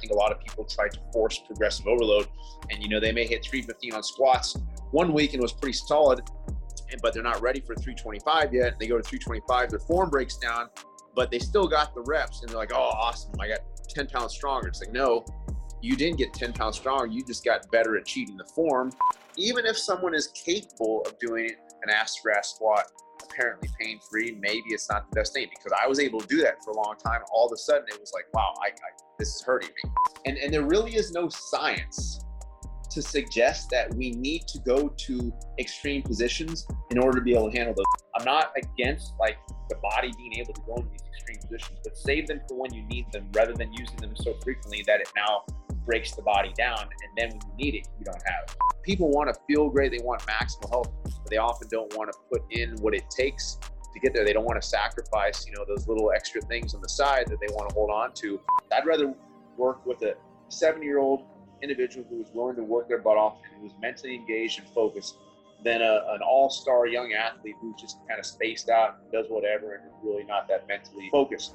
think a lot of people try to force progressive overload, and you know they may hit 315 on squats one week and was pretty solid, but they're not ready for 325 yet. They go to 325, their form breaks down, but they still got the reps, and they're like, "Oh, awesome! I got 10 pounds stronger." It's like, no, you didn't get 10 pounds stronger. You just got better at cheating the form. Even if someone is capable of doing an grass squat apparently pain free, maybe it's not the best thing because I was able to do that for a long time. All of a sudden, it was like, wow, I, I, this is hurting me. And, and there really is no science to suggest that we need to go to extreme positions in order to be able to handle those. I'm not against like the body being able to go in these extreme positions, but save them for when you need them rather than using them so frequently that it now breaks the body down. And then when you need it you don't have it. People want to feel great. They want maximal health but they often don't want to put in what it takes to get there. They don't want to sacrifice you know those little extra things on the side that they want to hold on to. I'd rather work with a seven year old individual who is willing to work their butt off and who's mentally engaged and focused than a, an all-star young athlete who's just kind of spaced out and does whatever and really not that mentally focused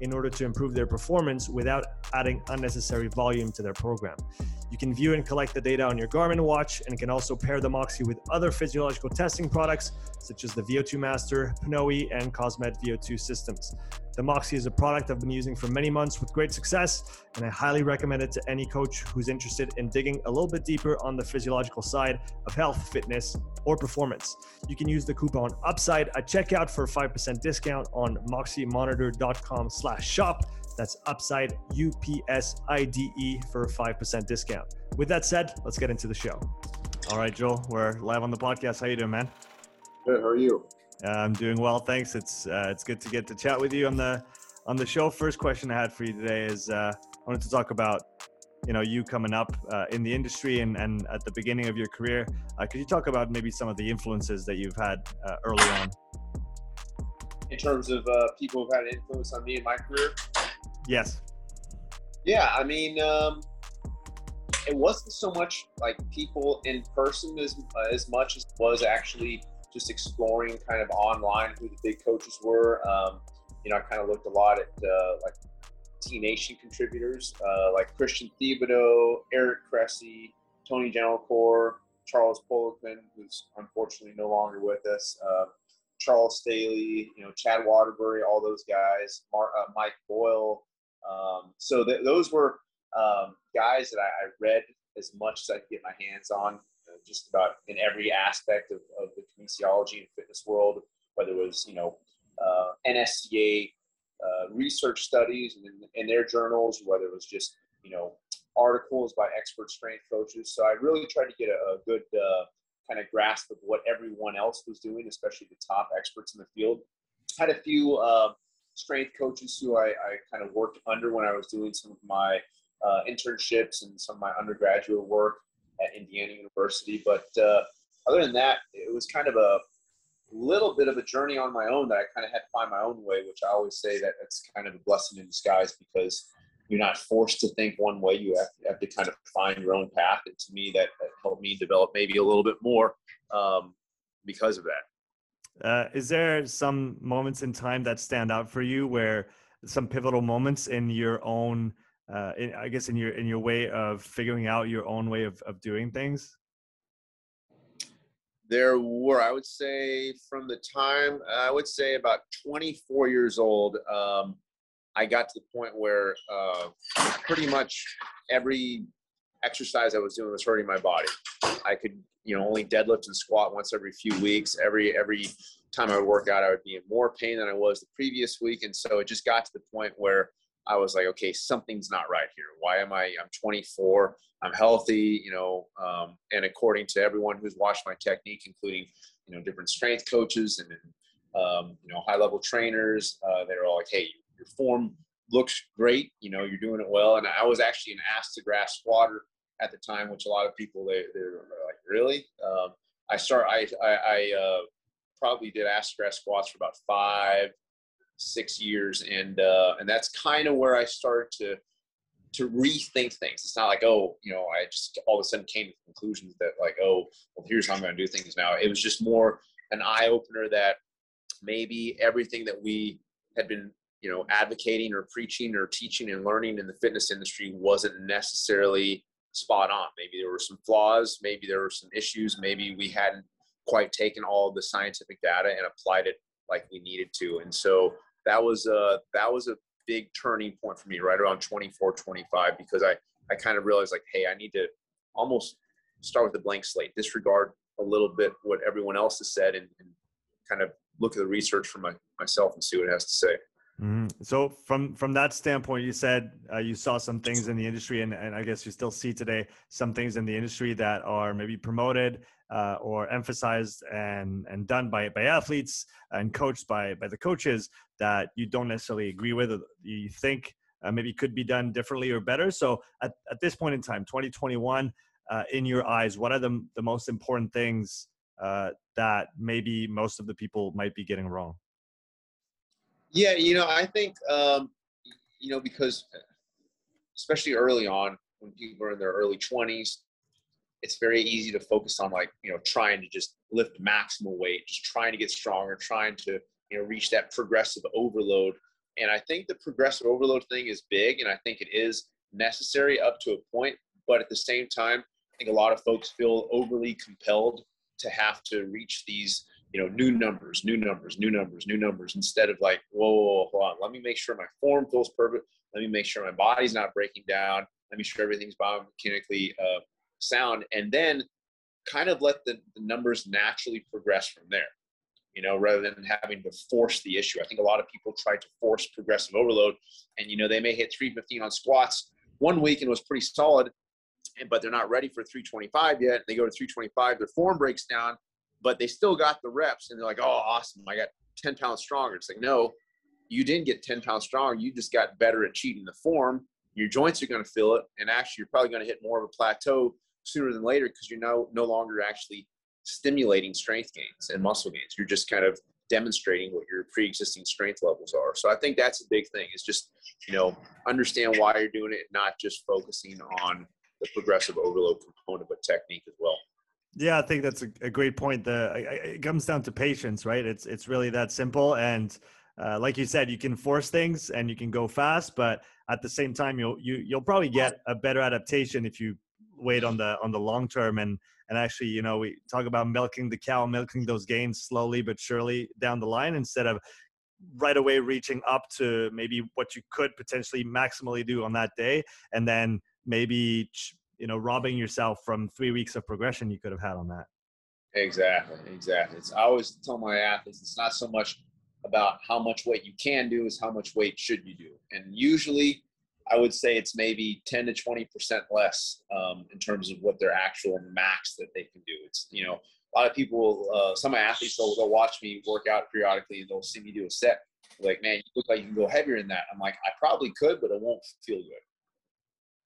in order to improve their performance without adding unnecessary volume to their program. You can view and collect the data on your Garmin watch and can also pair the Moxy with other physiological testing products such as the VO2 Master, Pnoe, and Cosmed VO2 systems. The Moxy is a product I've been using for many months with great success, and I highly recommend it to any coach who's interested in digging a little bit deeper on the physiological side of health, fitness, or performance. You can use the coupon UPSIDE at checkout for a 5% discount on moxymonitor.com slash shop. That's upside U P S I D E for a 5% discount. With that said, let's get into the show. All right, Joel, we're live on the podcast. How you doing, man? Good. How are you? Uh, I'm doing well, thanks. It's uh, it's good to get to chat with you on the on the show. First question I had for you today is uh, I wanted to talk about you know you coming up uh, in the industry and, and at the beginning of your career. Uh, could you talk about maybe some of the influences that you've had uh, early on? In terms of people who've had an influence on me in my career. Yes. Yeah, I mean, um, it wasn't so much like people in person as as much as it was actually just exploring kind of online who the big coaches were. Um, you know, I kind of looked a lot at uh, like T Nation contributors uh, like Christian Thibaudeau, Eric Cressey, Tony Gentilcore, Charles Poliquin, who's unfortunately no longer with us. Uh, Charles Staley, you know, Chad Waterbury, all those guys, uh, Mike Boyle, um, so th- those were um, guys that I, I, read as much as I could get my hands on, uh, just about in every aspect of, of, the kinesiology and fitness world, whether it was, you know, uh, NSCA uh, research studies and in, in, their journals, whether it was just, you know, articles by expert strength coaches. So I really tried to get a, a good uh, kind of grasp of what everyone else was doing, especially the top experts in the field. Had a few uh, strength coaches who I, I kind of worked under when I was doing some of my uh, internships and some of my undergraduate work at Indiana University. But uh, other than that, it was kind of a little bit of a journey on my own that I kind of had to find my own way, which I always say that it's kind of a blessing in disguise because you're not forced to think one way. You have, you have to kind of find your own path. And to me, that, that helped me develop maybe a little bit more um, because of that. Uh, is there some moments in time that stand out for you where some pivotal moments in your own, uh, in, I guess, in your in your way of figuring out your own way of, of doing things? There were, I would say, from the time I would say about 24 years old, um, I got to the point where uh, pretty much every exercise I was doing was hurting my body. I could, you know, only deadlift and squat once every few weeks. Every every time I would work out, I would be in more pain than I was the previous week, and so it just got to the point where I was like, okay, something's not right here. Why am I? I'm 24. I'm healthy, you know, um, and according to everyone who's watched my technique, including you know different strength coaches and um, you know high level trainers, uh, they're all like, hey, your form looks great. You know, you're doing it well. And I was actually an ass to grass squatter at the time, which a lot of people they they're like, really. Um, I start I I, I uh, probably did ass to grass squats for about five six years, and uh, and that's kind of where I started to to rethink things. It's not like oh, you know, I just all of a sudden came to conclusions that like oh, well, here's how I'm going to do things now. It was just more an eye opener that maybe everything that we had been you know advocating or preaching or teaching and learning in the fitness industry wasn't necessarily spot on. Maybe there were some flaws maybe there were some issues maybe we hadn't quite taken all the scientific data and applied it like we needed to. And so that was a that was a big turning point for me right around 24 25 because i i kind of realized like hey i need to almost start with a blank slate disregard a little bit what everyone else has said and, and kind of look at the research for my, myself and see what it has to say Mm-hmm. So from from that standpoint, you said uh, you saw some things in the industry, and, and I guess you still see today some things in the industry that are maybe promoted uh, or emphasized and and done by by athletes and coached by by the coaches that you don't necessarily agree with. you think uh, maybe could be done differently or better. So at, at this point in time, 2021, uh, in your eyes, what are the the most important things uh, that maybe most of the people might be getting wrong? Yeah, you know, I think um, you know because especially early on when people are in their early 20s, it's very easy to focus on like you know trying to just lift maximal weight, just trying to get stronger, trying to you know reach that progressive overload. And I think the progressive overload thing is big, and I think it is necessary up to a point. But at the same time, I think a lot of folks feel overly compelled to have to reach these you know, new numbers, new numbers, new numbers, new numbers, instead of like, whoa, whoa, whoa, on, let me make sure my form feels perfect. Let me make sure my body's not breaking down. Let me sure everything's biomechanically uh, sound, and then kind of let the, the numbers naturally progress from there. You know, rather than having to force the issue. I think a lot of people try to force progressive overload, and you know, they may hit 315 on squats one week and was pretty solid, but they're not ready for 325 yet. They go to 325, their form breaks down, but they still got the reps and they're like, oh, awesome. I got 10 pounds stronger. It's like, no, you didn't get 10 pounds stronger. You just got better at cheating the form. Your joints are going to feel it. And actually, you're probably going to hit more of a plateau sooner than later because you're no, no longer actually stimulating strength gains and muscle gains. You're just kind of demonstrating what your pre-existing strength levels are. So I think that's a big thing is just, you know, understand why you're doing it, not just focusing on the progressive overload component, but technique as well. Yeah, I think that's a, a great point. The it comes down to patience, right? It's it's really that simple. And uh, like you said, you can force things and you can go fast, but at the same time, you'll you you'll probably get a better adaptation if you wait on the on the long term and and actually, you know, we talk about milking the cow, milking those gains slowly but surely down the line instead of right away reaching up to maybe what you could potentially maximally do on that day and then maybe you know robbing yourself from three weeks of progression you could have had on that. Exactly exactly. It's i always tell my athletes it's not so much about how much weight you can do is how much weight should you do. And usually i would say it's maybe 10 to 20 percent less um, in terms of what their actual max that they can do. It's you know a lot of people uh, some of my athletes they'll, they'll watch me work out periodically and they'll see me do a set like man you look like you can go heavier than that. I'm like i probably could but it won't feel good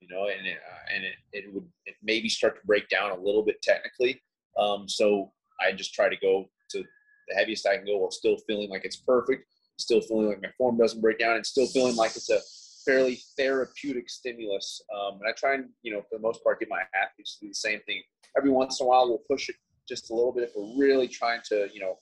you know, and it, uh, and it, it would it maybe start to break down a little bit technically. Um, so I just try to go to the heaviest I can go while still feeling like it's perfect, still feeling like my form doesn't break down, and still feeling like it's a fairly therapeutic stimulus. Um, and I try and, you know, for the most part, get my athletes to do the same thing. Every once in a while, we'll push it just a little bit if we're really trying to, you know,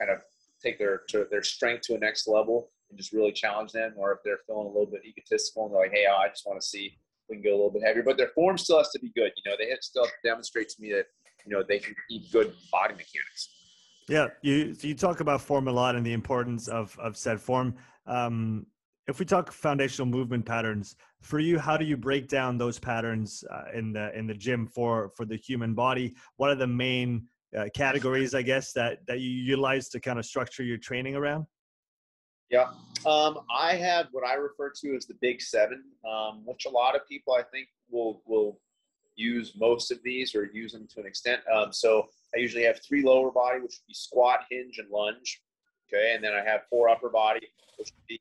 kind of take their to their strength to a next level and just really challenge them. Or if they're feeling a little bit egotistical and they're like, hey, I just want to see we can go a little bit heavier. But their form still has to be good. You know, they still have to demonstrate to me that you know they can keep good body mechanics. Yeah, you you talk about form a lot and the importance of of said form. Um, if we talk foundational movement patterns for you how do you break down those patterns uh, in the in the gym for for the human body what are the main uh, categories i guess that that you utilize to kind of structure your training around yeah um, i have what i refer to as the big seven um, which a lot of people i think will will use most of these or use them to an extent um, so i usually have three lower body which would be squat hinge and lunge okay and then i have four upper body which would be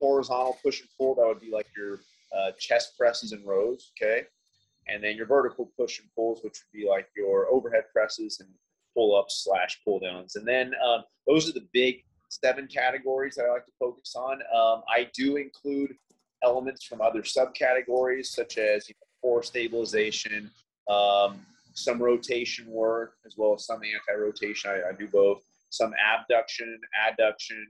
horizontal push and pull, that would be like your uh, chest presses and rows, okay? And then your vertical push and pulls, which would be like your overhead presses and pull ups slash pull downs. And then um, those are the big seven categories that I like to focus on. Um, I do include elements from other subcategories, such as you know, core stabilization, um, some rotation work, as well as some anti rotation. I, I, do both. Some abduction, adduction,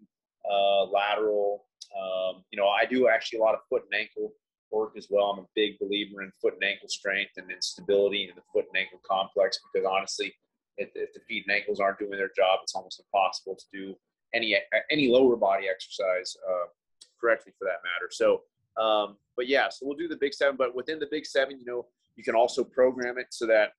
uh, lateral, um, you know, I do actually a lot of foot and ankle work as well. I'm a big believer in foot and ankle strength and in stability in the foot and ankle complex because honestly, if, if the feet and ankles aren't doing their job, it's almost impossible to do any any lower body exercise uh, correctly for that matter. So, um, but yeah, so we'll do the big seven. But within the big seven, you know, you can also program it so that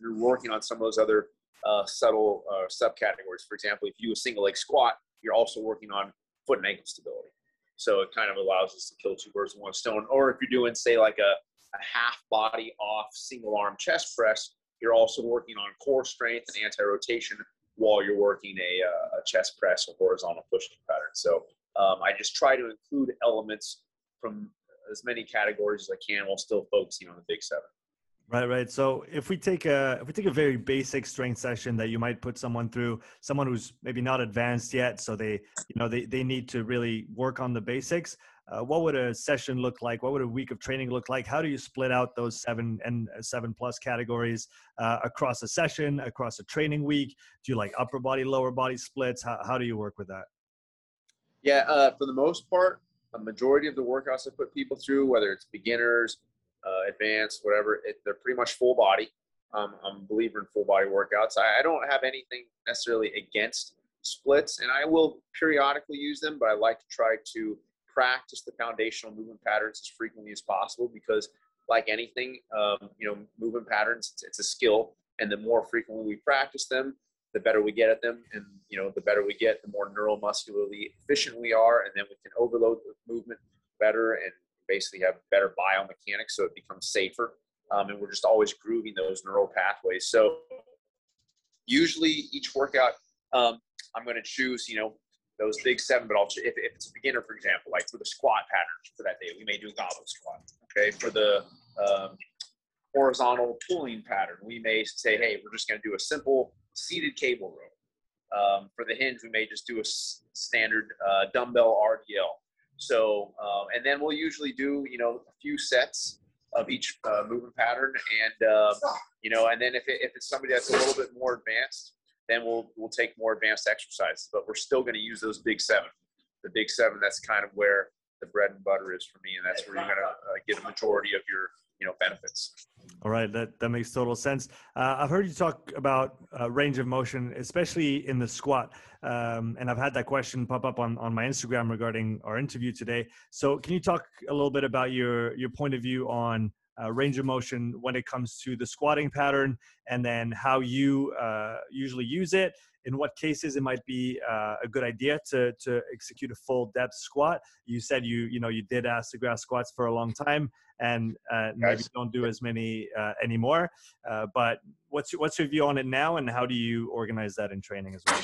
you're working on some of those other uh, subtle uh, subcategories. For example, if you do a single leg squat, you're also working on foot and ankle stability. So it kind of allows us to kill two birds with one stone. Or if you're doing, say, like a, a half body off single arm chest press, you're also working on core strength and anti rotation while you're working a, uh, a, chest press or horizontal pushing pattern. So um, I just try to include elements from as many categories as I can while still focusing on the big seven. Right, right. So if we take a if we take a very basic strength session that you might put someone through, someone who's maybe not advanced yet, so they you know they they need to really work on the basics. Uh, what would a session look like? What would a week of training look like? How do you split out those seven and uh, seven plus categories uh, across a session, across a training week? Do you like upper body, lower body splits? How how do you work with that? Yeah, uh, for the most part, a majority of the workouts I put people through, whether it's beginners, uh, advanced, whatever. It, they're pretty much full body. Um, I'm a believer in full body workouts. I, I, don't have anything necessarily against splits, and I will periodically use them, but I like to try to practice the foundational movement patterns as frequently as possible because, like anything, um, you know, movement patterns, it's, it's a skill, and the more frequently we practice them, the better we get at them, and you know, the better we get, the more neuromuscularly efficient we are, and then we can overload the movement better and basically have better biomechanics so it becomes safer. Um, and we're just always grooving those neural pathways. So usually each workout, um, I'm going to choose, you know, those big seven, but I'll, if, if it's a beginner, for example, like for the squat pattern for that day, we may do a goblet squat. Okay. For the um, horizontal pulling pattern, we may say, hey, we're just going to do a simple seated cable row. Um, for the hinge, we may just do a s- standard uh, dumbbell RDL. So, um, and then we'll usually do, you know, a few sets of each uh, movement pattern, and um, you know, and then if, it, if it's somebody that's a little bit more advanced, then we'll we'll take more advanced exercises. But we're still going to use those big seven. The big seven. That's kind of where the bread and butter is for me, and that's where you're going to uh, get a majority of your you know benefits. All right, that that makes total sense. Uh, I've heard you talk about uh, range of motion, especially in the squat, um, and I've had that question pop up on on my Instagram regarding our interview today. So, can you talk a little bit about your your point of view on uh, range of motion when it comes to the squatting pattern, and then how you uh, usually use it. In what cases it might be uh, a good idea to to execute a full depth squat. You said you you know you did ass to grass squats for a long time, and uh, maybe don't do as many uh, anymore. Uh, but what's your, what's your view on it now, and how do you organize that in training as well?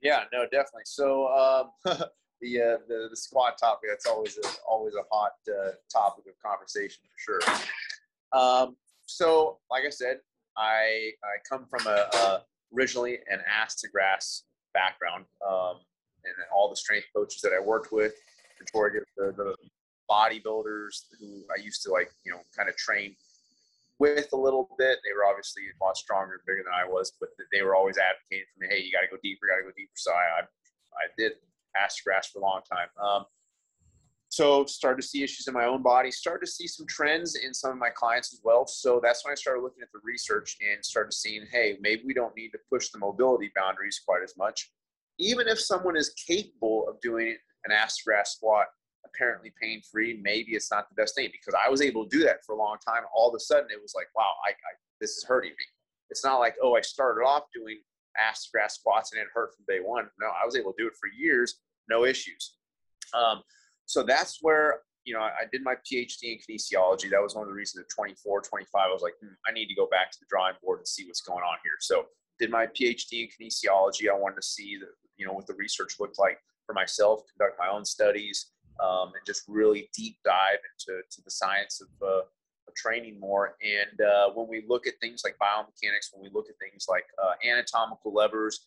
Yeah, no, definitely. So um, the, uh, the the squat topic that's always a, always a hot uh, topic of conversation for sure. Um, so, like I said, I I come from a, a originally an ass to grass background, um, and all the strength coaches that I worked with, the, the bodybuilders who I used to like, you know, kind of train with a little bit. They were obviously a lot stronger and bigger than I was, but they were always advocating for me, hey, you got to go deeper, got to go deeper. So I, I did ass to grass for a long time. Um, so started to see issues in my own body, started to see some trends in some of my clients as well. So that's when I started looking at the research and started seeing, hey, maybe we don't need to push the mobility boundaries quite as much. Even if someone is capable of doing an ass grass squat apparently pain free, maybe it's not the best thing because I was able to do that for a long time. All of a sudden, it was like, wow, I, I this is hurting me. It's not like, oh, I started off doing ass to grass squats and it hurt from day one. No, I was able to do it for years, no issues. Um, so that's where you know I, did my PhD in kinesiology. That was one of the reasons at 24, 25, I was like, hmm, I need to go back to the drawing board and see what's going on here. So did my PhD in kinesiology. I wanted to see the, you know what the research looked like for myself, conduct my own studies, um, and just really deep dive into to the science of, uh, of training more. And uh, when we look at things like biomechanics, when we look at things like uh, anatomical levers,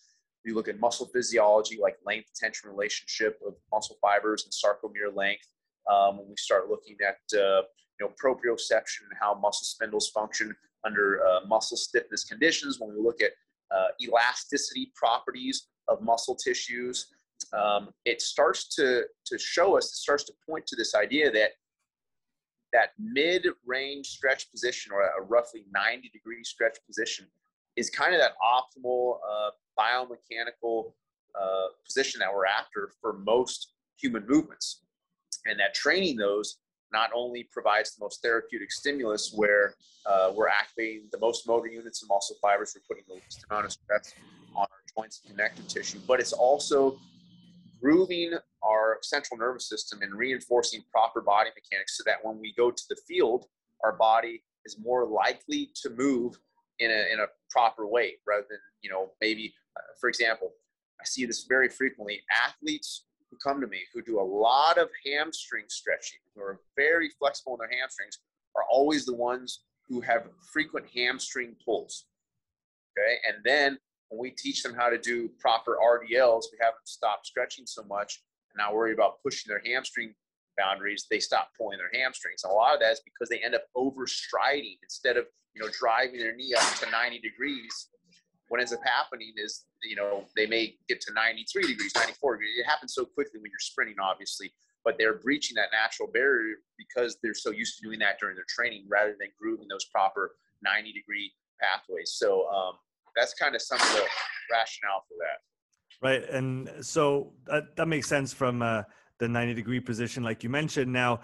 we look at muscle physiology, like length tension relationship of muscle fibers and sarcomere length. Um, when we start looking at uh, you know proprioception and how muscle spindles function under uh, muscle stiffness conditions, when we look at uh, elasticity properties of muscle tissues, um, it starts to to show us, it starts to point to this idea that that mid-range stretch position or a roughly 90 degree stretch position is kind of that optimal uh, biomechanical uh, position that we're after for most human movements. And that training those not only provides the most therapeutic stimulus where uh, we're activating the most motor units and muscle fibers, we're putting the least amount of stress on our joints and connective tissue, but it's also grooving our central nervous system and reinforcing proper body mechanics so that when we go to the field, our body is more likely to move in a, in a proper way rather than, you know, maybe, uh, for example, I see this very frequently. Athletes who come to me who do a lot of hamstring stretching, who are very flexible in their hamstrings, are always the ones who have frequent hamstring pulls. Okay. And then when we teach them how to do proper RDLs, we have them stop stretching so much and not worry about pushing their hamstring boundaries, they stop pulling their hamstrings. And a lot of that is because they end up overstriding instead of, you know, driving their knee up to 90 degrees. What ends up happening is, you know, they may get to 93 degrees, 94 degrees. It happens so quickly when you're sprinting, obviously, but they're breaching that natural barrier because they're so used to doing that during their training rather than grooving those proper 90 degree pathways. So, um, that's kind of some of the rationale for that. Right, and so that that makes sense from uh, the ninety degree position, like you mentioned. Now,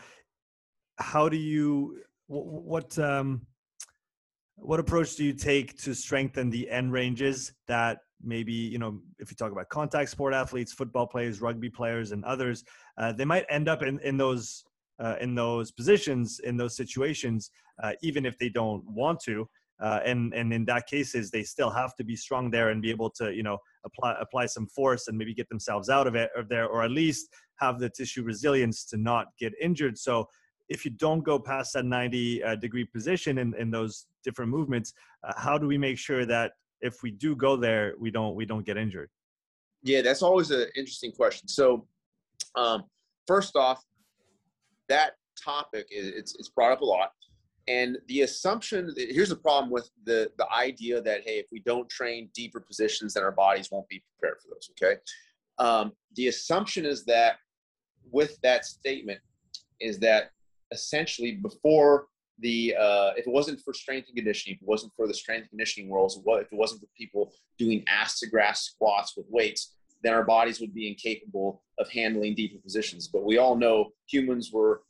how do you what um, what approach do you take to strengthen the end ranges that maybe you know if you talk about contact sport athletes football players rugby players and others uh, they might end up in, in those uh, in those positions in those situations uh, even if they don't want to uh, and and in that cases they still have to be strong there and be able to you know apply apply some force and maybe get themselves out of it or there or at least have the tissue resilience to not get injured. So if you don't go past that 90 uh, degree position in, in those different movements uh, how do we make sure that if we do go there we don't we don't get injured? Yeah that's always an interesting question. So um, first off that topic is it's, it's brought up a lot and the assumption here's the problem with the the idea that hey if we don't train deeper positions then our bodies won't be prepared for those okay? Um, the assumption is that with that statement is that essentially before the uh, if it wasn't for strength and conditioning if it wasn't for the strength and conditioning worlds if it wasn't for people doing ass to grass squats with weights then our bodies would be incapable of handling deeper positions. But we all know humans were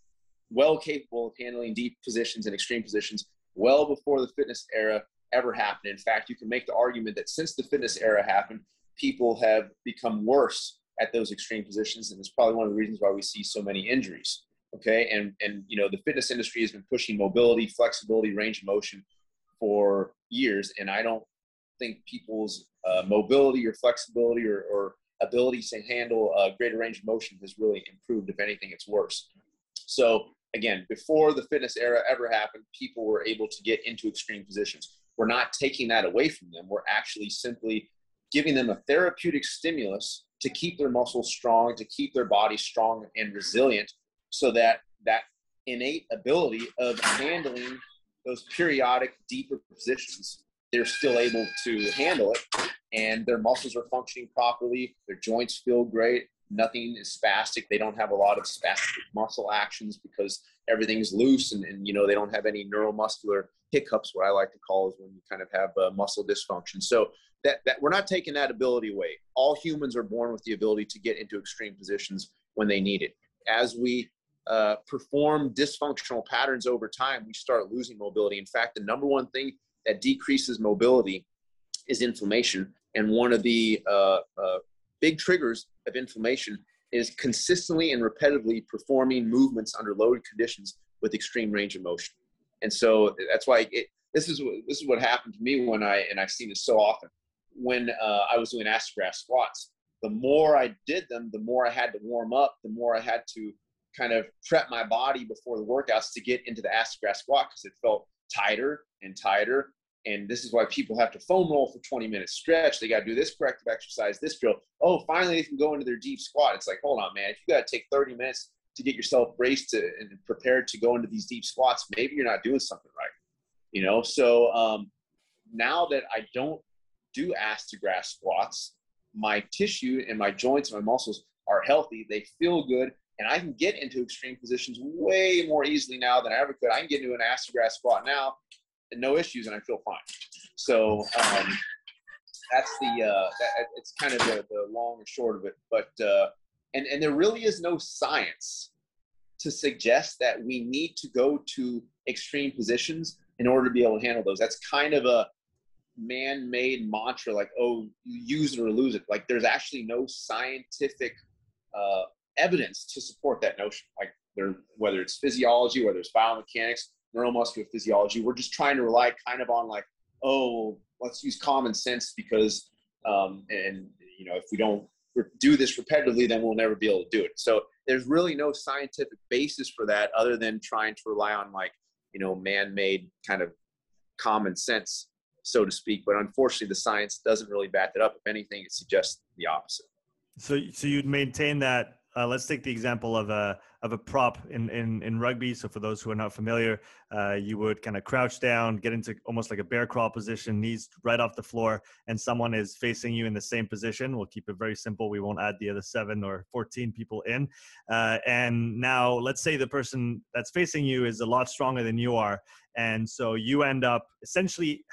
well capable of handling deep positions and extreme positions well before the fitness era ever happened. In fact, you can make the argument that since the fitness era happened, people have become worse at those extreme positions, and it's probably one of the reasons why we see so many injuries. Okay, and and you know the fitness industry has been pushing mobility, flexibility, range of motion for years, and I don't think people's uh, mobility or flexibility or, or ability to handle a greater range of motion has really improved. If anything, it's worse. So again, before the fitness era ever happened, people were able to get into extreme positions. We're not taking that away from them. We're actually simply giving them a therapeutic stimulus to keep their muscles strong, to keep their body strong and resilient, so that that innate ability of handling those periodic deeper positions, they're still able to handle it and their muscles are functioning properly, their joints feel great, nothing is spastic. They don't have a lot of spastic muscle actions because everything's loose and, and you know they don't have any neuromuscular hiccups. What I like to call is when you kind of have uh, muscle dysfunction. So that, that we're not taking that ability away. All humans are born with the ability to get into extreme positions. when they need it. As we uh, perform dysfunctional patterns over time, we start losing mobility. In fact, the number one thing that decreases mobility is inflammation. And one of the uh, uh, big triggers of inflammation is consistently and repetitively performing movements under loaded conditions with extreme range of motion. And so that's why it, this is what, this is what happened to me when I and I've seen this so often when uh, I was doing ass to grass squats. The more I did them, the more I had to warm up, the more I had to kind of prep my body before the workouts to get into the ass to grass squat because it felt tighter and tighter and this is why people have to foam roll for 20 minutes stretch. They got to do this corrective exercise, this drill. Oh, finally they can go into their deep squat. It's like, hold on, man. If you got to take 30 minutes to get yourself braced to, and prepared to go into these deep squats, maybe you're not doing something right. You know, so um, now that I don't do ass to grass squats, my tissue and my joints and my muscles are healthy. They feel good, and I can get into extreme positions way more easily now than I ever could. I can get into an ass to grass squat now no issues, and I feel fine. So um, that's the uh, that, it's kind of the, the long and short of it. But uh, and and there really is no science to suggest that we need to go to extreme positions in order to be able to handle those. That's kind of a man-made mantra, like oh, use it or lose it. Like there's actually no scientific uh, evidence to support that notion. Like there, whether it's physiology, whether it's biomechanics, neuromuscular physiology. We're just trying to rely kind of on like, oh, let's use common sense because, um, and you know, if we don't do this repetitively, then we'll never be able to do it. So there's really no scientific basis for that other than trying to rely on like, you know, man-made kind of common sense, so to speak. But unfortunately, the science doesn't really back it up. If anything, it suggests the opposite. So, so you'd maintain that uh, let's take the example of a of a prop in in, in rugby. So for those who are not familiar, uh, you would kind of crouch down, get into almost like a bear crawl position, knees right off the floor, and someone is facing you in the same position. We'll keep it very simple. We won't add the other seven or fourteen people in. Uh, and now let's say the person that's facing you is a lot stronger than you are, and so you end up essentially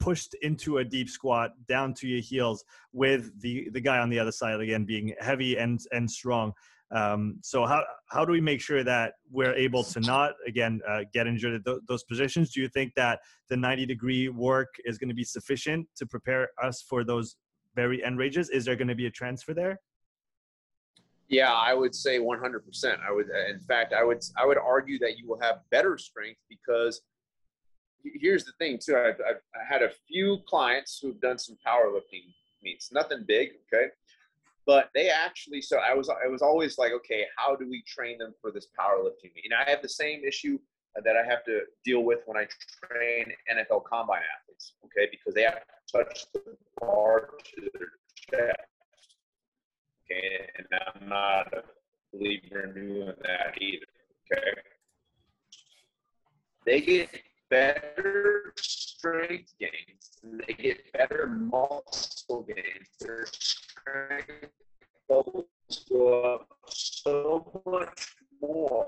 pushed into a deep squat down to your heels with the the guy on the other side again being heavy and and strong. Um, so how how do we make sure that we're able to not again uh, get injured at th- those positions? Do you think that the 90 degree work is going to be sufficient to prepare us for those very end ranges is there going to be a transfer there? Yeah i would say 100% i would in fact i would i would argue that you will have better strength because here's the thing too. I've, I've had a few clients who've done some powerlifting meets, nothing big, okay, but they actually. So I was I was always like, okay, how do we train them for this powerlifting meet? And I have the same issue that I have to deal with when I train NFL combine athletes, okay, because they have to touch the bar to their chest, okay, and I'm not a believer in doing that either, okay. They get better strength gains they get better muscle gains. Their strength levels go up so much more.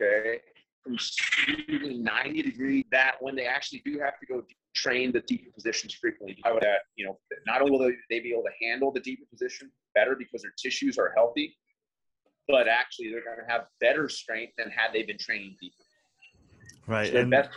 Okay. From shooting 90 degree that when they actually do have to go train the deeper positions frequently, I would, add, you know, not only will they be able to handle the deeper position better because their tissues are healthy, but actually they're going to have better strength than had they been training deeper. Right. So and best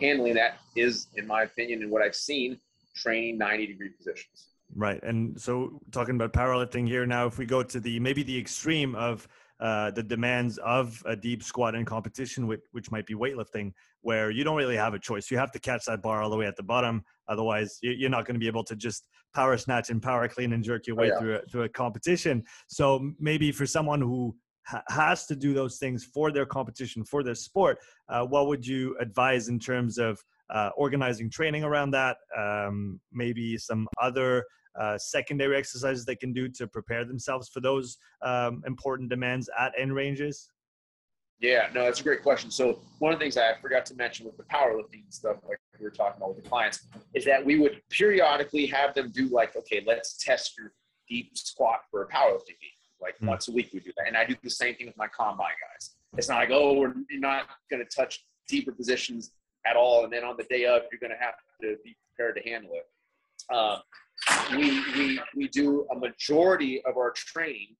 handling that is, in my opinion, and what I've seen, training 90 degree positions. Right. And so talking about powerlifting here now, if we go to the maybe the extreme of uh, the demands of a deep squat in competition, which, which might be weightlifting, where you don't really have a choice. You have to catch that bar all the way at the bottom. Otherwise, you're not going to be able to just power snatch and power clean and jerk your oh, way oh, yeah. through, a, through a competition. So maybe for someone who ha- has to do those things for their competition, for their sport, uh, what would you advise in terms of uh, organizing training around that? Um, maybe some other uh, secondary exercises they can do to prepare themselves for those um, important demands at end ranges? Yeah, no, that's a great question. So one of the things I forgot to mention with the powerlifting stuff, like we were talking about with the clients, is that we would periodically have them do like, okay, let's test your deep squat for a powerlifting meet. Like mm. once a week we do that. And I do the same thing with my combine guys. It's not like, oh, we're not going to touch deeper positions at all. And then on the day of, you're going to have to be prepared to handle it. Uh, we, we, we do a majority of our training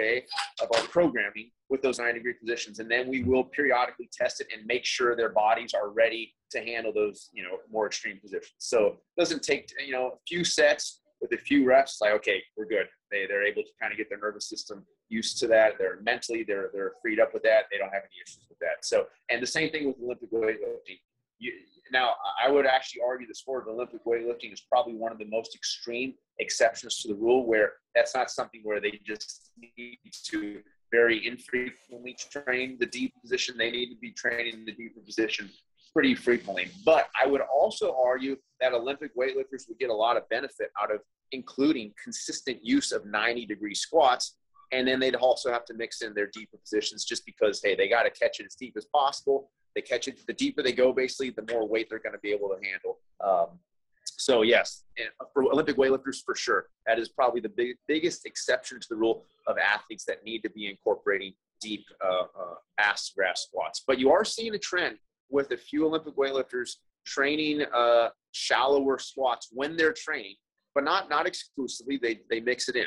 okay, of our programming with those 90 degree positions. And then we will periodically test it and make sure their bodies are ready to handle those, you know, more extreme positions. So it doesn't take, you know, a few sets with a few reps, like, okay, we're good. They, they're able to kind of get their nervous system used to that. They're mentally, they're, they're freed up with that. They don't have any issues with that. So, and the same thing with Olympic weightlifting. You, now, I would actually argue the sport of Olympic weightlifting is probably one of the most extreme exceptions to the rule where that's not something where they just need to very infrequently train the deep position. They need to be training the deeper position pretty frequently. But I would also argue that Olympic weightlifters would get a lot of benefit out of including consistent use of 90 degree squats. And then they'd also have to mix in their deeper positions just because, hey, they got to catch it as deep as possible. They catch it, the deeper they go, basically, the more weight they're going to be able to handle. Um, so yes, for Olympic weightlifters, for sure, that is probably the big, biggest exception to the rule of athletes that need to be incorporating deep uh, uh, ass grass squats. But you are seeing a trend with a few Olympic weightlifters training uh, shallower squats when they're training, but not not exclusively. They they mix it in.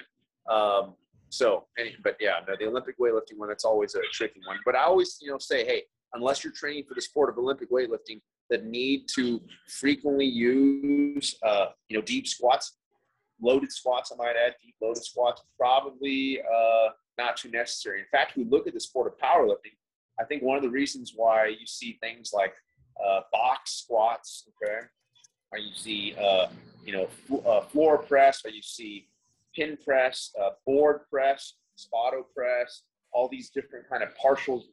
Um, so, but yeah, the, the Olympic weightlifting one that's always a tricky one. But I always you know say, hey, unless you're training for the sport of Olympic weightlifting, the need to frequently use uh, you know deep squats, loaded squats, I might add, deep loaded squats, probably uh, not too necessary. In fact, we look at the sport of powerlifting I think one of the reasons why you see things like uh, box squats, okay, or you see, uh, you know, uh, floor press, or you see pin press, uh, board press, Spoto press, all these different kind of partial,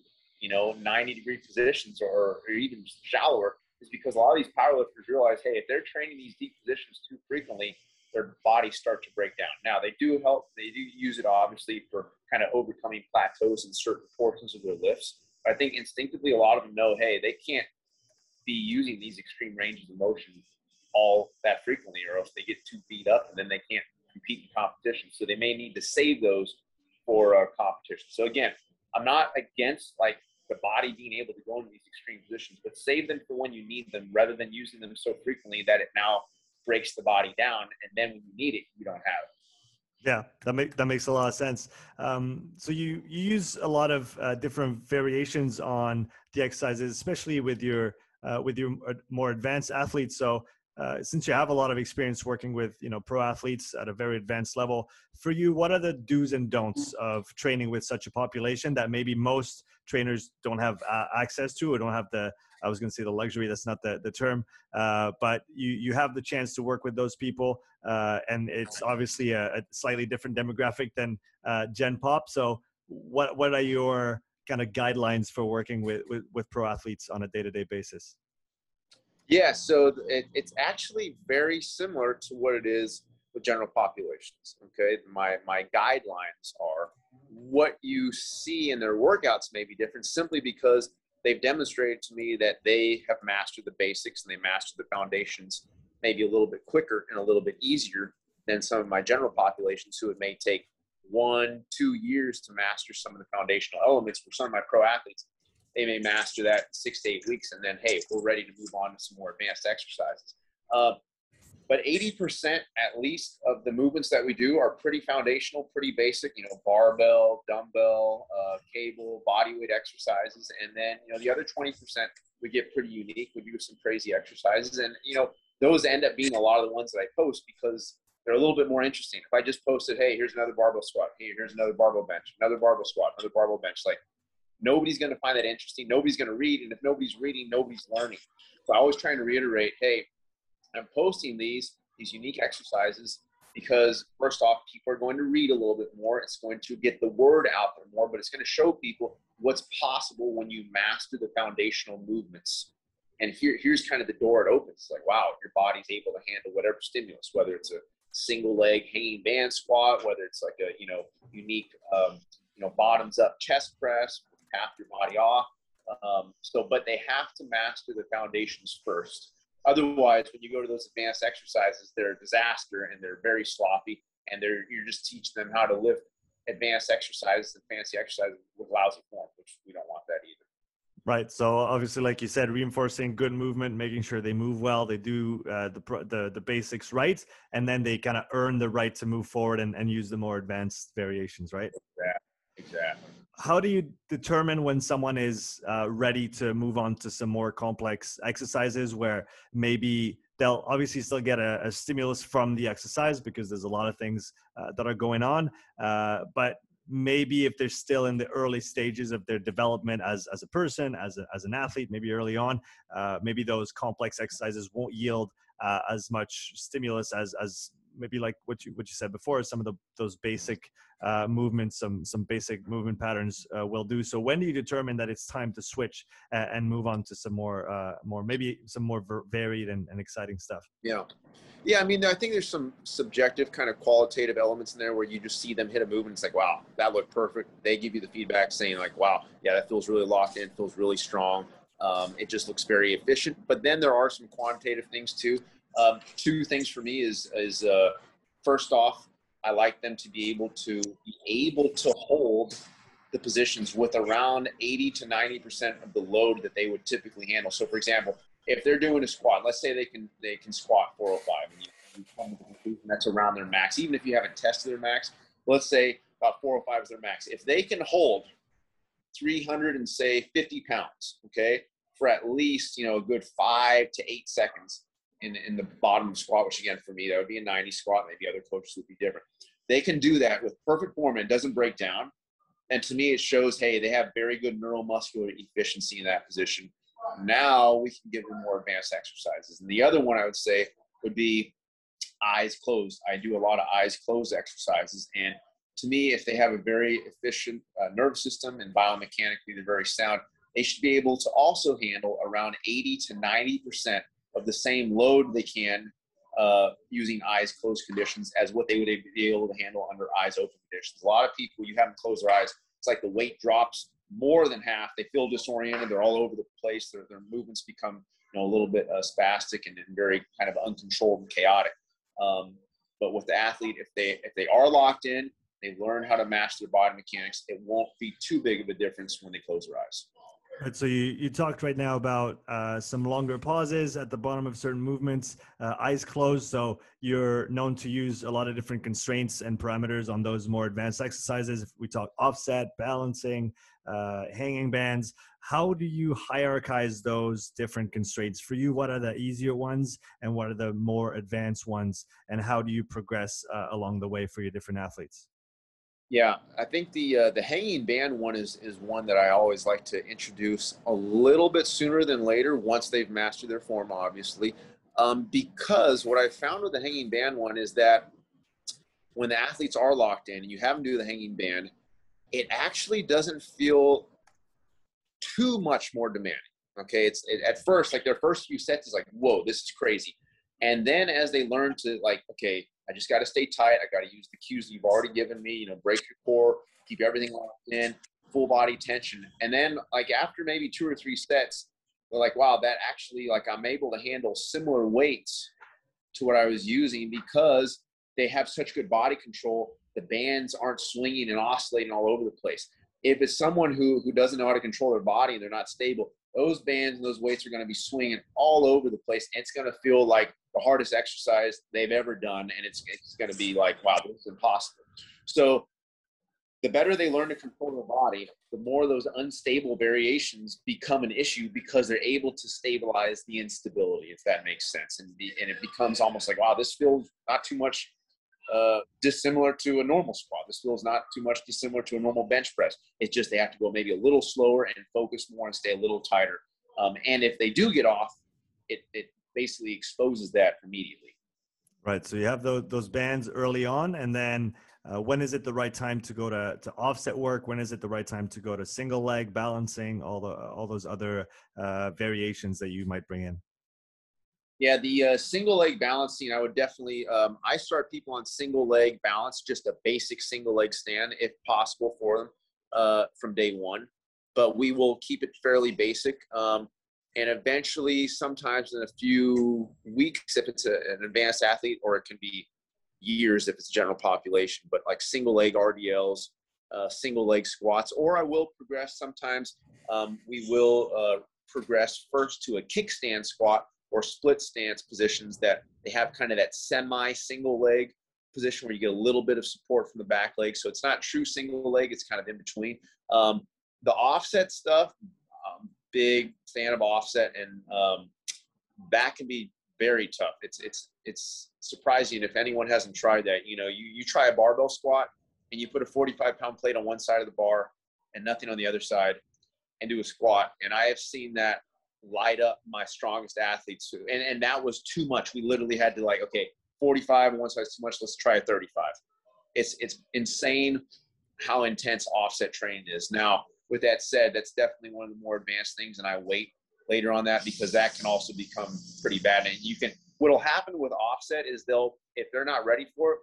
you know, 90 degree positions or, or even shallower is because a lot of these powerlifters realize, hey, if they're training these deep positions too frequently, their bodies start to break down. Now they do help, they do use it obviously for kind of overcoming plateaus in certain portions of their lifts. I think instinctively a lot of them know, hey, they can't be using these extreme ranges of motion all that frequently, or else they get too beat up and then they can't compete in competition. So they may need to save those for a competition. So again, I'm not against like the body being able to go into these extreme positions, but save them for when you need them rather than using them so frequently that it now breaks the body down and then when you need it, you don't have it. Yeah, that makes that makes a lot of sense. Um, so you you use a lot of uh, different variations on the exercises, especially with your uh, with your uh, more advanced athletes. So uh, since you have a lot of experience working with you know pro athletes at a very advanced level, for you, what are the do's and don'ts of training with such a population that maybe most trainers don't have uh, access to or don't have the I was going to say the luxury. That's not the the term, uh, but you you have the chance to work with those people, uh, and it's obviously a, a, slightly different demographic than uh, Gen Pop. So, what what are your kind of guidelines for working with with, with pro athletes on a day to day basis? Yeah, so it, it's actually very similar to what it is with general populations. Okay, my my guidelines are what you see in their workouts may be different simply because they've demonstrated to me that they have mastered the basics and they mastered the foundations maybe a little bit quicker and a little bit easier than some of my general populations who it may take one, two years to master some of the foundational elements. For some of my pro athletes, they may master that six to eight weeks, and then hey, we're ready to move on to some more advanced exercises. Uh, but 80% at least of the movements that we do are pretty foundational, pretty basic, you know, barbell, dumbbell, uh, cable, bodyweight exercises. And then, you know, the other 20%, we get pretty unique. We do some crazy exercises. And, you know, those end up being a lot of the ones that I post because they're a little bit more interesting. If I just posted, hey, here's another barbell squat, hey, here's another barbell bench, another barbell squat, another barbell bench, like nobody's going to find that interesting. Nobody's going to read. And if nobody's reading, nobody's learning. So I always trying to reiterate, hey, I'm posting these these unique exercises because first off, people are going to read a little bit more. It's going to get the word out there more, but it's going to show people what's possible when you master the foundational movements. And here, here's kind of the door it opens. It's like, wow, your body's able to handle whatever stimulus, whether it's a single leg hanging band squat, whether it's like a you know unique um, you know bottoms up chest press, half your body off. Um, so, but they have to master the foundations first. Otherwise, when you go to those advanced exercises, they're a disaster and they're very sloppy, and they're you're just teaching them how to lift advanced exercises and fancy exercises with lousy form, which we don't want that either. Right. So obviously, like you said, reinforcing good movement, making sure they move well, they do uh, the, the the basics right, and then they kind of earn the right to move forward and, and use the more advanced variations, right? Yeah. Exactly. How do you determine when someone is uh, ready to move on to some more complex exercises where maybe they'll obviously still get a, a stimulus from the exercise because there's a lot of things uh, that are going on, uh, but maybe if they're still in the early stages of their development as, as a person, as, a, as an athlete, maybe early on, uh, maybe those complex exercises won't yield uh, as much stimulus as, as maybe like what you what you said before some of the those basic uh, movements some some basic movement patterns uh, will do so when do you determine that it's time to switch and, move on to some more uh, more maybe some more varied and, and exciting stuff yeah yeah, I mean, I think there's some subjective kind of qualitative elements in there where you just see them hit a move and it's like, wow, that looked perfect. They give you the feedback saying like, wow, yeah, that feels really locked in, feels really strong. Um, it just looks very efficient. But then there are some quantitative things too. Um, two things for me is is uh, first off, I like them to be able to be able to hold the positions with around 80 to 90 percent of the load that they would typically handle. So, for example, if they're doing a squat, let's say they can they can squat 405, and you, come to the conclusion that's around their max, even if you haven't tested their max. Let's say about 405 is their max. If they can hold 300 and say 50 pounds, okay, for at least you know a good five to eight seconds in in the bottom squat, which again for me that would be a 90 squat. Maybe other coaches would be different. They can do that with perfect form and it doesn't break down. And to me, it shows hey they have very good neuromuscular efficiency in that position now we can give them more advanced exercises. And the other one I would say would be eyes closed. I do a lot of eyes closed exercises. And to me, if they have a very efficient uh, nervous system and biomechanically they're very sound, they should be able to also handle around 80 to 90% of the same load they can uh, using eyes closed conditions as what they would be able to handle under eyes open conditions. A lot of people, you have them close their eyes, it's like the weight drops more than half. They feel disoriented. They're all over the place. Their, their movements become you know a little bit uh, spastic and, and, very kind of uncontrolled and chaotic. Um, but with the athlete, if they if they are locked in, they learn how to match their body mechanics. It won't be too big of a difference when they close their eyes. So you, you talked right now about uh, some longer pauses at the bottom of certain movements, uh, eyes closed. So you're known to use a lot of different constraints and parameters on those more advanced exercises. If we talk offset, balancing, uh, hanging bands, how do you hierarchize those different constraints? For you, what are the easier ones and what are the more advanced ones? And how do you progress uh, along the way for your different athletes? Yeah, I think the uh, the hanging band one is is one that I always like to introduce a little bit sooner than later once they've mastered their form, obviously, um, because what I found with the hanging band one is that when the athletes are locked in and you have them do the hanging band, it actually doesn't feel too much more demanding. Okay, it's it, at first like their first few sets is like, whoa, this is crazy, and then as they learn to like, okay, I just got to stay tight. I got to use the cues you've already given me. You know, break your core, keep everything locked in, full body tension. And then, like after maybe two or three sets, they're like, "Wow, that actually like I'm able to handle similar weights to what I was using because they have such good body control. The bands aren't swinging and oscillating all over the place. If it's someone who who doesn't know how to control their body and they're not stable, those bands and those weights are going to be swinging all over the place. And it's going to feel like the hardest exercise they've ever done, and it's it's going to be like, wow, this is impossible. So the better they learn to control their body, the more those unstable variations become an issue because they're able to stabilize the instability, if that makes sense. And, be, and it becomes almost like, wow, this feels not too much uh, dissimilar to a normal squat. This feels not too much dissimilar to a normal bench press. It's just they have to go maybe a little slower and focus more and stay a little tighter. Um, and if they do get off, it, it basically exposes that immediately. Right. So you have those, those bands early on, and then uh, when is it the right time to go to, to offset work? When is it the right time to go to single leg balancing? All the all those other uh, variations that you might bring in. Yeah, the uh, single leg balancing, I would definitely. Um, I start people on single leg balance, just a basic single leg stand, if possible, for them uh, from day one. But we will keep it fairly basic. Um, and eventually sometimes in a few weeks if it's a, an advanced athlete or it can be years if it's general population but like single leg rdls uh, single leg squats or i will progress sometimes um, we will uh, progress first to a kickstand squat or split stance positions that they have kind of that semi single leg position where you get a little bit of support from the back leg. So it's not true single leg; it's kind of in between. Um, the offset stuff, um, big fan of offset, and um, that can be very tough. It's it's it's surprising if anyone hasn't tried that. You know, you you try a barbell squat and you put a 45 pound plate on one side of the bar and nothing on the other side, and do a squat, and I have seen that light up my strongest athletes too. And and that was too much. We literally had to like, okay, 45 on one side is too much. Let's try a 35. It's it's insane how intense offset training is. Now, with that said, that's definitely one of the more advanced things, and I wait later on that because that can also become pretty bad. And you can what'll happen with offset is they'll if they're not ready for it,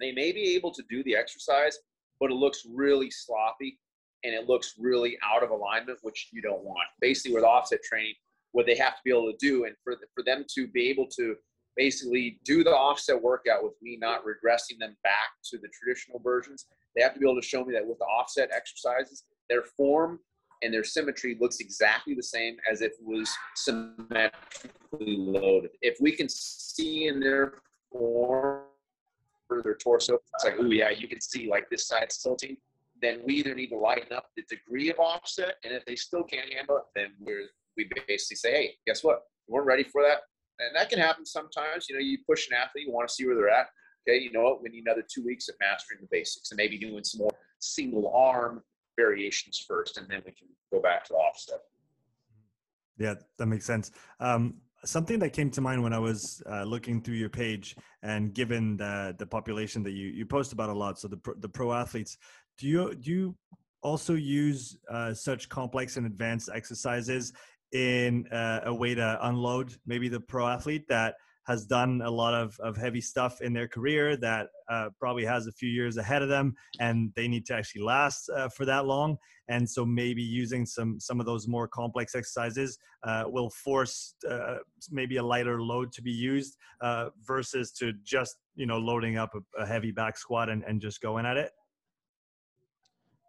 they may be able to do the exercise, but it looks really sloppy and it looks really out of alignment, which you don't want. Basically, with offset training, what they have to be able to do, and for the, for them to be able to basically do the offset workout with me not regressing them back to the traditional versions, they have to be able to show me that with the offset exercises, their form and their symmetry looks exactly the same as if it was symmetrically loaded. If we can see in their form or their torso, it's like, oh yeah, you can see like this side's tilting. Then we either need to lighten up the degree of offset, and if they still can't handle it, then we're we basically say, hey, guess what? We weren't ready for that, and that can happen sometimes. You know, you push an athlete, you want to see where they're at. Okay, you know what? We need another two weeks of mastering the basics, and maybe doing some more single arm variations first, and then we can go back to the offset. Yeah, that makes sense. Um, something that came to mind when I was uh, looking through your page, and given the the population that you you post about a lot, so the pro, the pro athletes, do you do you also use uh, such complex and advanced exercises in uh, a way to unload maybe the pro athlete that has done a lot of, of heavy stuff in their career that uh, probably has a few years ahead of them and they need to actually last uh, for that long and so maybe using some some of those more complex exercises uh, will force uh, maybe a lighter load to be used uh, versus to just you know loading up a, a, heavy back squat and, and just going at it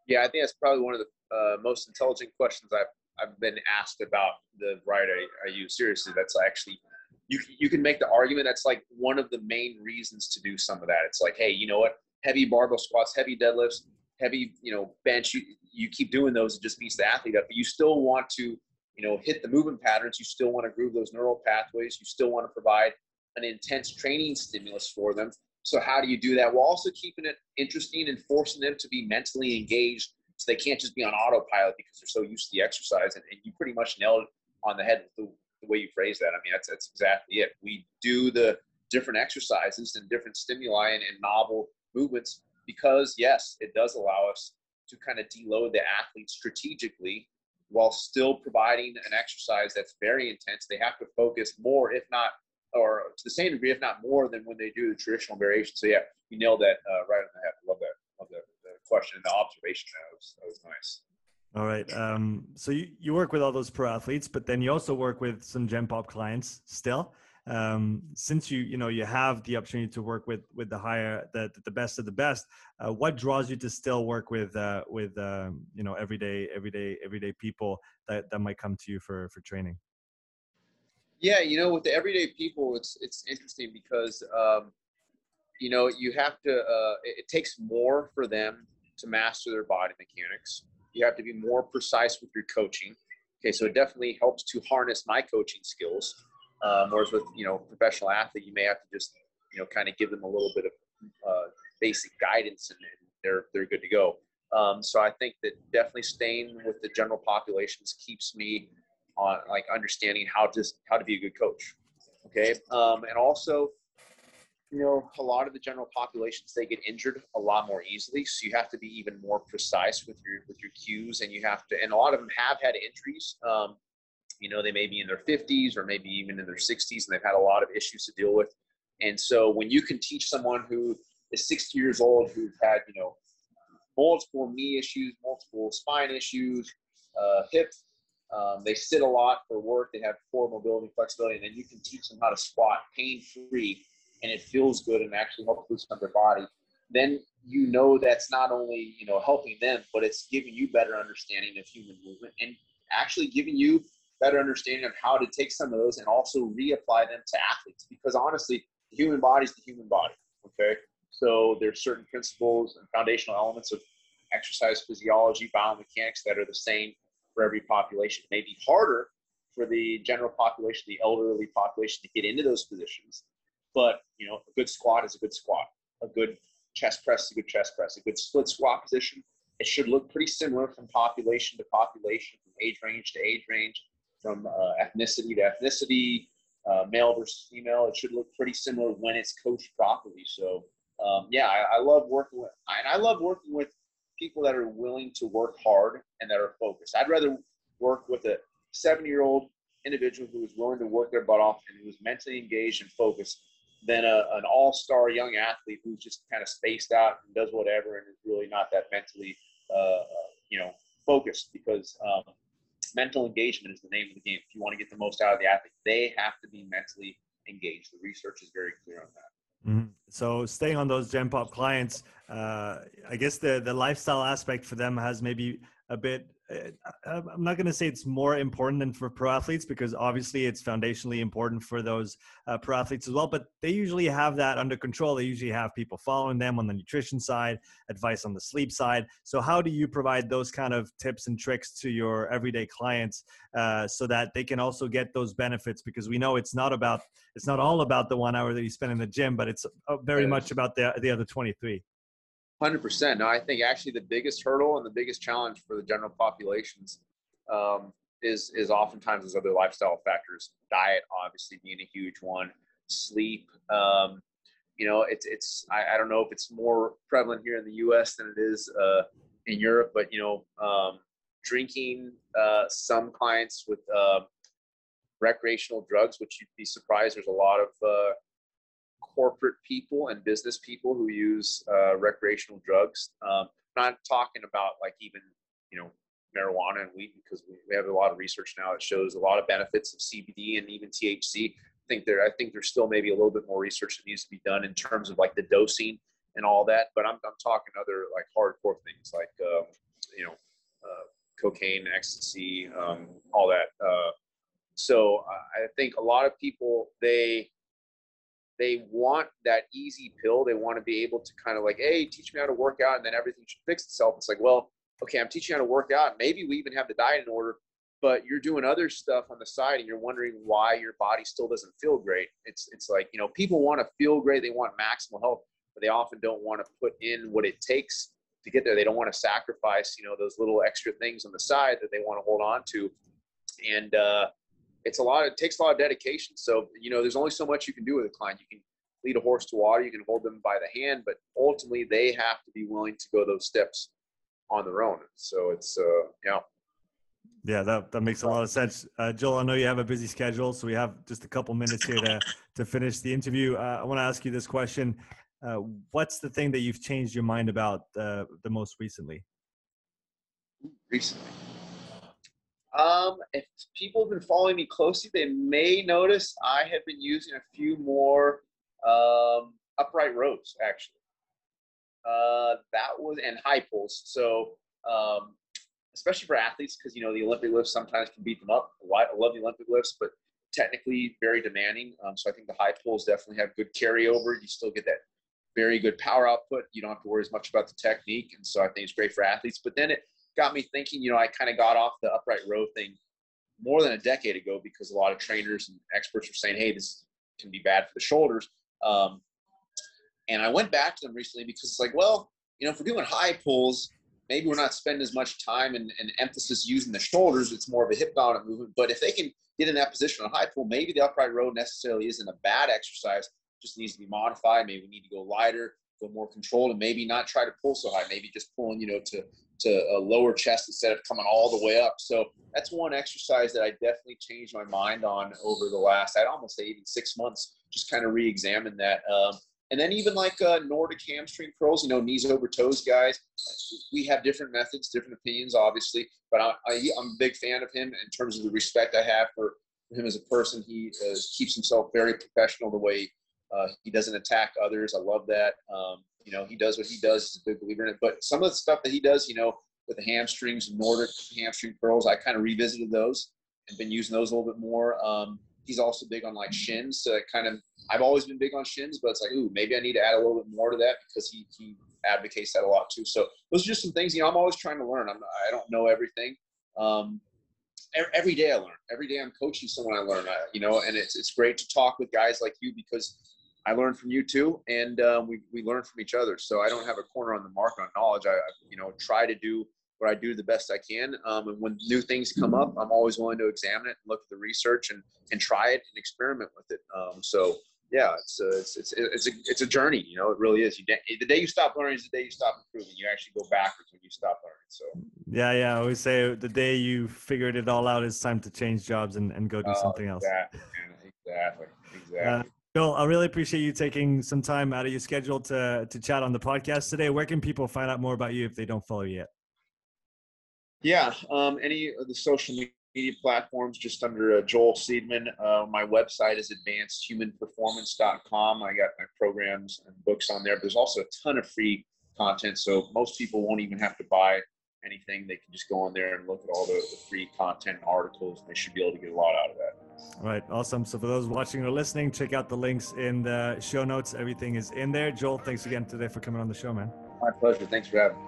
yeah i think that's probably one of the uh, most intelligent questions i've I've been asked about the variety I, I use seriously. That's actually you you can make the argument that's like one of the main reasons to do some of that. It's like, hey, you know what? Heavy barbell squats, heavy deadlifts, heavy you know bench. You you keep doing those, it just beats the athlete up. But you still want to you know hit the movement patterns. You still want to groove those neural pathways. You still want to provide an intense training stimulus for them. So how do you do that while also keeping it interesting and forcing them to be mentally engaged so they can't just be on autopilot because they're so used to the exercise and, and you pretty much nailed it on the head with the the way you phrase that. I mean, that's that's exactly it. We do the different exercises and different stimuli and, and novel movements because yes, it does allow us to kind of deload the athlete strategically while still providing an exercise that's very intense. They have to focus more, if not, or to the same degree, if not more, than when they do the traditional variation. So yeah, you nailed that uh, right on the head. Love that. Love that the question and the observation. That was that was nice. All right. Um, so you, you work with all those pro athletes, but then you also work with some Gen Pop clients still. Um, since you you know you have the opportunity to work with with the higher the the best of the best, uh, what draws you to still work with uh, with um, you know everyday everyday everyday people that that might come to you for for training? Yeah, you know, with the everyday people, it's it's interesting because um, you know you have to. Uh, it, it takes more for them to master their body mechanics you have to be more precise with your coaching. Okay, so it definitely helps to harness my coaching skills. Um, whereas with you know professional athlete, you may have to just you know kind of give them a little bit of uh, basic guidance, and, and, they're they're good to go. Um, so I think that definitely staying with the general populations keeps me on like understanding how to how to be a good coach. Okay, um, and also you know, a lot of the general populations they get injured a lot more easily. So you have to be even more precise with your with your cues, and you have to. And a lot of them have had injuries. Um, you know, they may be in their 50s or maybe even in their 60s, and they've had a lot of issues to deal with. And so when you can teach someone who is 60 years old who's had you know multiple knee issues, multiple spine issues, uh, hip. Um, they sit a lot for work. They have poor mobility, flexibility, and then you can teach them how to squat pain free and it feels good and actually helps loosen up their body, then you know that's not only you know helping them, but it's giving you better understanding of human movement and actually giving you better understanding of how to take some of those and also reapply them to athletes. Because honestly, the human body is the human body. Okay, So there's certain principles and foundational elements of exercise physiology, biomechanics that are the same for every population. It may be harder for the general population, the elderly population to get into those positions, but you know, a good squat is a good squat. A good chest press is a good chest press. A good split squat position, it should look pretty similar from population to population, from age range to age range, from uh, ethnicity to ethnicity, uh, male versus female. It should look pretty similar when it's coached properly. So um, yeah, I, I, love working with, and I love working with people that are willing to work hard and that are focused. I'd rather work with a seven-year-old individual who is willing to work their butt off and who's mentally engaged and focused than a, an all-star young athlete who's just kind of spaced out and does whatever and is really not that mentally, uh, you know, focused. Because um, mental engagement is the name of the game. If you want to get the most out of the athlete, they have to be mentally engaged. The research is very clear on that. Mm-hmm. So staying on those Gen Pop clients, uh, I guess the the lifestyle aspect for them has maybe a bit I'm not going to say it's more important than for pro athletes because obviously it's foundationally important for those uh, pro athletes as well. But they usually have that under control. They usually have people following them on the nutrition side, advice on the sleep side. So, how do you provide those kind of tips and tricks to your everyday clients uh, so that they can also get those benefits? Because we know it's not about it's not all about the one hour that you spend in the gym, but it's uh, very much about the the other 23. Hundred percent. No, I think actually the biggest hurdle and the biggest challenge for the general populations um, is is oftentimes those other lifestyle factors. Diet, obviously, being a huge one. Sleep. Um, you know, it's it's. I, I, don't know if it's more prevalent here in the U.S. than it is uh, in Europe, but you know, um, drinking. Uh, some clients with uh, recreational drugs, which you'd be surprised. There's a lot of uh, corporate people and business people who use uh, recreational drugs. Um, not talking about like even you know marijuana and weed because we, we have a lot of research now that shows a lot of benefits of CBD and even THC. I think there I think there's still maybe a little bit more research that needs to be done in terms of like the dosing and all that. But I'm I'm talking other like hardcore things like um, you know uh, cocaine, ecstasy, um, all that. Uh, so I think a lot of people they they want that easy pill. They want to be able to kind of like, hey, teach me how to work out, and then everything should fix itself. It's like, well, okay, I'm teaching you how to work out. Maybe we even have the diet in order, but you're doing other stuff on the side, and you're wondering why your body still doesn't feel great. It's it's like you know, people want to feel great. They want maximal health, but they often don't want to put in what it takes to get there. They don't want to sacrifice, you know, those little extra things on the side that they want to hold on to, and uh, it's a lot. It takes a lot of dedication. So you know, there's only so much you can do with a client. You can lead a horse to water. You can hold them by the hand, but ultimately they have to be willing to go those steps on their own. So it's uh, yeah. Yeah, that, that makes a lot of sense. Uh, Joel, I know you have a busy schedule, so we have just a couple minutes here to, to finish the interview. Uh, I want to ask you this question. Uh, what's the thing that you've changed your mind about uh, the most recently? Recently? Um, if people have been following me closely, they may notice I have been using a few more um, upright rows actually. Uh, that was and high pulls. So um, especially for athletes, because you know the Olympic lifts sometimes can beat them up. I love the Olympic lifts, but technically very demanding. Um, so I think the high pulls definitely have good carryover. You still get that very good power output. You don't have to worry as much about the technique, and so I think it's great for athletes. But then it got me thinking, you know, I kind of got off the upright row thing more than a decade ago because a lot of trainers and experts were saying, hey, this can be bad for the shoulders. Um, and I went back to them recently because it's like, well, you know, if we're doing high pulls, maybe we're not spending as much time and, and emphasis using the shoulders. It's more of a hip dominant movement. But if they can get in that position on high pull, maybe the upright row necessarily isn't a bad exercise. Just needs to be modified. Maybe we need to go lighter, go more controlled, and maybe not try to pull so high. Maybe just pulling, you know, to to a lower chest instead of coming all the way up. So that's one exercise that I definitely changed my mind on over the last, I'd almost say even six months, just kind of re-examine that. Um, and then even like uh, Nordic hamstring curls, you know, knees over toes guys, we have different methods, different opinions, obviously, but I, am a big fan of him in terms of the respect I have for him as a person. He uh, keeps himself very professional the way uh, he doesn't attack others. I love that. Um, you know, he does what he does. He's a big believer in it. But some of the stuff that he does, you know, with the hamstrings, Nordic hamstring curls, I kind of revisited those and been using those a little bit more. Um, he's also big on like shins. So kind of, I've always been big on shins, but it's like, ooh, maybe I need to add a little bit more to that because he he advocates that a lot too. So those are just some things. You know, I'm always trying to learn. I'm I don't know everything. Um, every day I learn. Every day I'm coaching someone I learn. Uh, you know, and it's it's great to talk with guys like you because I learn from you too, and um, we we learn from each other. So I don't have a corner on the mark on knowledge. I, you know try to do what I do the best I can. Um, and when new things come up, I'm always willing to examine it, and look at the research, and and try it and experiment with it. Um, so yeah, it's a, it's it's it's a it's a journey. You know, it really is. You the day you stop learning is the day you stop improving. You actually go backwards when you stop learning. So yeah, yeah. I always say the day you figured it all out, it's time to change jobs and, and go do uh, something else. Exactly, exactly, exactly. Uh, Bill, I really appreciate you taking some time out of your schedule to to chat on the podcast today. Where can people find out more about you if they don't follow you yet? Yeah, um, any of the social media platforms just under uh, Joel Seedman. Uh, my website is advancedhumanperformance.com. I got my programs and books on there, but there's also a ton of free content. So most people won't even have to buy anything. They can just go on there and look at all the, the free content and articles. And they should be able to get a lot out of that. All right, awesome. So for those watching or listening, check out the links in the show notes. Everything is in there. Joel, thanks again today for coming on the show, man. My pleasure. Thanks for having me.